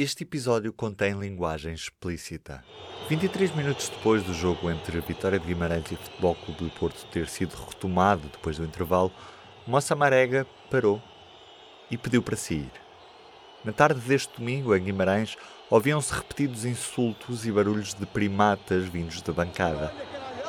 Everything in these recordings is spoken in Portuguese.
Este episódio contém linguagem explícita. 23 minutos depois do jogo entre Vitória de Guimarães e Futebol Clube do Porto ter sido retomado depois do intervalo, Moça Marega parou e pediu para sair. Na tarde deste domingo, em Guimarães, ouviam-se repetidos insultos e barulhos de primatas vindos da bancada,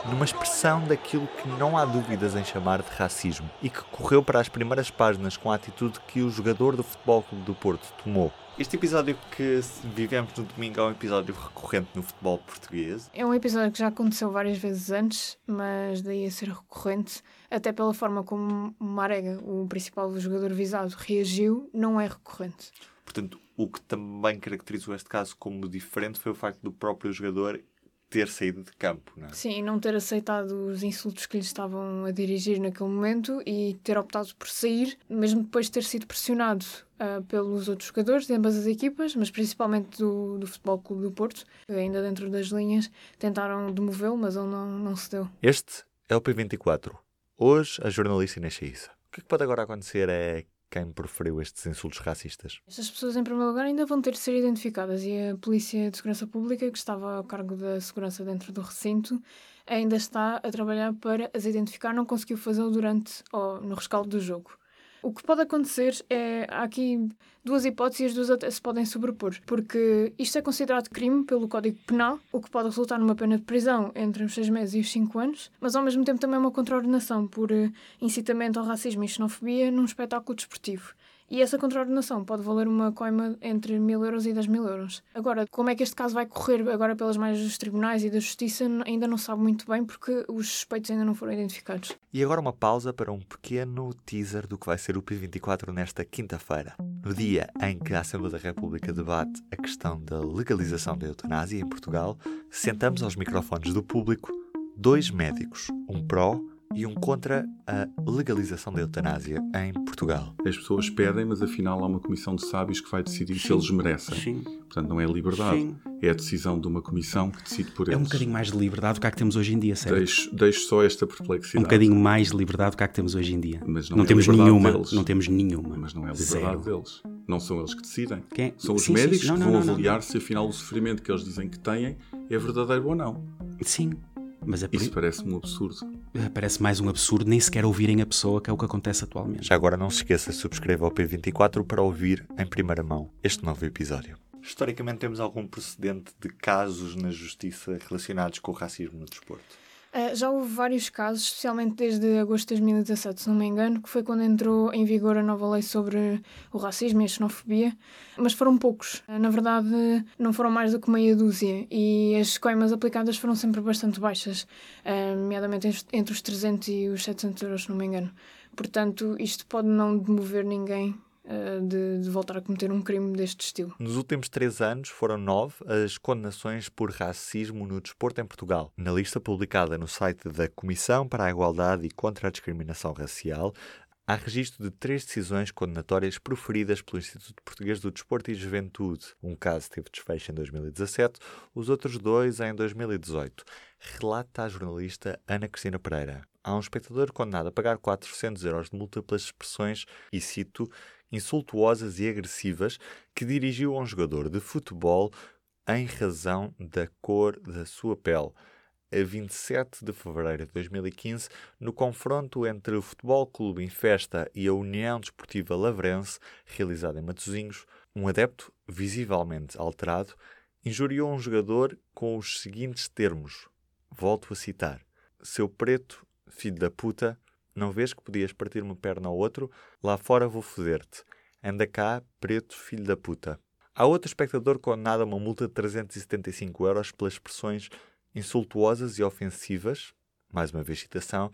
numa expressão daquilo que não há dúvidas em chamar de racismo e que correu para as primeiras páginas com a atitude que o jogador do Futebol Clube do Porto tomou. Este episódio que vivemos no domingo é um episódio recorrente no futebol português. É um episódio que já aconteceu várias vezes antes, mas daí a ser recorrente, até pela forma como Marega, o principal jogador visado, reagiu, não é recorrente. Portanto, o que também caracterizou este caso como diferente foi o facto do próprio jogador ter saído de campo, não é? Sim, e não ter aceitado os insultos que lhe estavam a dirigir naquele momento e ter optado por sair, mesmo depois de ter sido pressionado uh, pelos outros jogadores de ambas as equipas, mas principalmente do, do Futebol Clube do Porto, que ainda dentro das linhas tentaram demovê-lo, mas ele não, não cedeu. Este é o P24. Hoje, a jornalista Inês Chaissa. O que, é que pode agora acontecer é quem proferiu estes insultos racistas? Estas pessoas, em primeiro lugar, ainda vão ter de ser identificadas e a Polícia de Segurança Pública, que estava ao cargo da segurança dentro do recinto, ainda está a trabalhar para as identificar, não conseguiu fazê-lo durante ou no rescaldo do jogo. O que pode acontecer é. Há aqui duas hipóteses as duas até se podem sobrepor. Porque isto é considerado crime pelo Código Penal, o que pode resultar numa pena de prisão entre os seis meses e os cinco anos, mas ao mesmo tempo também é uma contraordenação por eh, incitamento ao racismo e xenofobia num espetáculo desportivo. E essa contraordenação pode valer uma coima entre mil euros e dez mil euros. Agora, como é que este caso vai correr agora pelas mais dos tribunais e da justiça, ainda não sabe muito bem porque os suspeitos ainda não foram identificados. E agora uma pausa para um pequeno teaser do que vai ser o P24 nesta quinta-feira. No dia em que a Assembleia da República debate a questão da legalização da eutanásia em Portugal, sentamos aos microfones do público dois médicos, um pró e um contra a legalização da eutanásia em Portugal. As pessoas pedem, mas afinal há uma comissão de sábios que vai decidir Sim. se eles merecem. Sim. Portanto, não é liberdade. Sim. É a decisão de uma comissão que decide por eles. É um bocadinho mais de liberdade do que há que temos hoje em dia, certo? Deixo, deixo só esta perplexidade. Um bocadinho mais de liberdade do que há que temos hoje em dia. Mas não, não é temos nenhuma. Deles. Não temos nenhuma. Mas não é a liberdade Zero. deles. Não são eles que decidem. Quem? São os sim, médicos sim, sim. Não, que vão não, avaliar se afinal o sofrimento que eles dizem que têm é verdadeiro ou não. Sim, mas é Isso parece-me um absurdo. É, parece mais um absurdo nem sequer ouvirem a pessoa, que é o que acontece atualmente. Já agora não se esqueça, subscreva ao P24 para ouvir em primeira mão este novo episódio. Historicamente temos algum precedente de casos na justiça relacionados com o racismo no desporto? Uh, já houve vários casos, especialmente desde agosto de 2017, se não me engano, que foi quando entrou em vigor a nova lei sobre o racismo e a xenofobia, mas foram poucos. Uh, na verdade, não foram mais do que meia dúzia e as coimas aplicadas foram sempre bastante baixas, uh, nomeadamente entre os 300 e os 700 euros, se não me engano. Portanto, isto pode não demover ninguém de, de, voltar a cometer um crime deste estilo. Nos últimos três anos foram nove as condenações por racismo no desporto em Portugal. Na lista publicada no site da Comissão para a Igualdade e contra a Discriminação Racial, há registro de três decisões condenatórias proferidas pelo Instituto Português do Desporto e Juventude. Um caso teve desfecho em 2017, os outros dois em 2018. Relata a jornalista Ana Cristina Pereira. Há um espectador condenado a pagar 400 euros de multa pelas expressões, e cito, insultuosas e agressivas que dirigiu a um jogador de futebol em razão da cor da sua pele. A 27 de fevereiro de 2015, no confronto entre o Futebol Clube em Festa e a União Desportiva Lavrense, realizado em Matosinhos, um adepto, visivelmente alterado, injuriou um jogador com os seguintes termos. Volto a citar: Seu preto, filho da puta, não vês que podias partir uma perna ao outro? Lá fora vou foder-te. Anda cá, preto, filho da puta. Há outro espectador condenado a uma multa de 375 euros pelas expressões insultuosas e ofensivas, mais uma vez citação,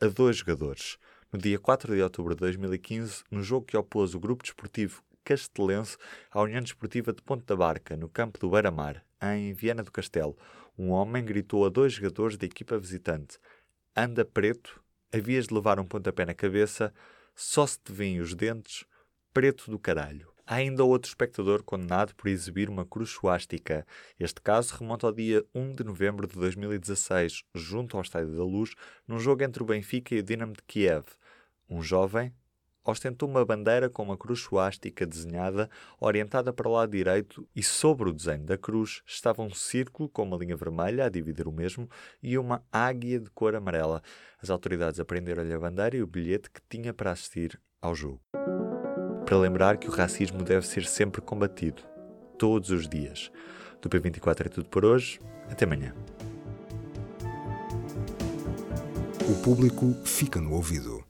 a dois jogadores. No dia 4 de outubro de 2015, no jogo que opôs o grupo desportivo castelense à União Desportiva de Ponte da Barca, no campo do Beira-Mar, em Viana do Castelo, um homem gritou a dois jogadores da equipa visitante: Anda preto, havias de levar um pontapé na cabeça, só se te vêem os dentes, preto do caralho. Há ainda outro espectador condenado por exibir uma cruz suástica. Este caso remonta ao dia 1 de novembro de 2016, junto ao Estádio da Luz, num jogo entre o Benfica e o Dinamo de Kiev. Um jovem, ostentou uma bandeira com uma cruz suástica desenhada, orientada para o lado direito, e sobre o desenho da cruz estava um círculo com uma linha vermelha a dividir o mesmo e uma águia de cor amarela. As autoridades apreenderam-lhe a bandeira e o bilhete que tinha para assistir ao jogo. Para lembrar que o racismo deve ser sempre combatido, todos os dias. Do P24 é tudo por hoje. Até amanhã. O público fica no ouvido.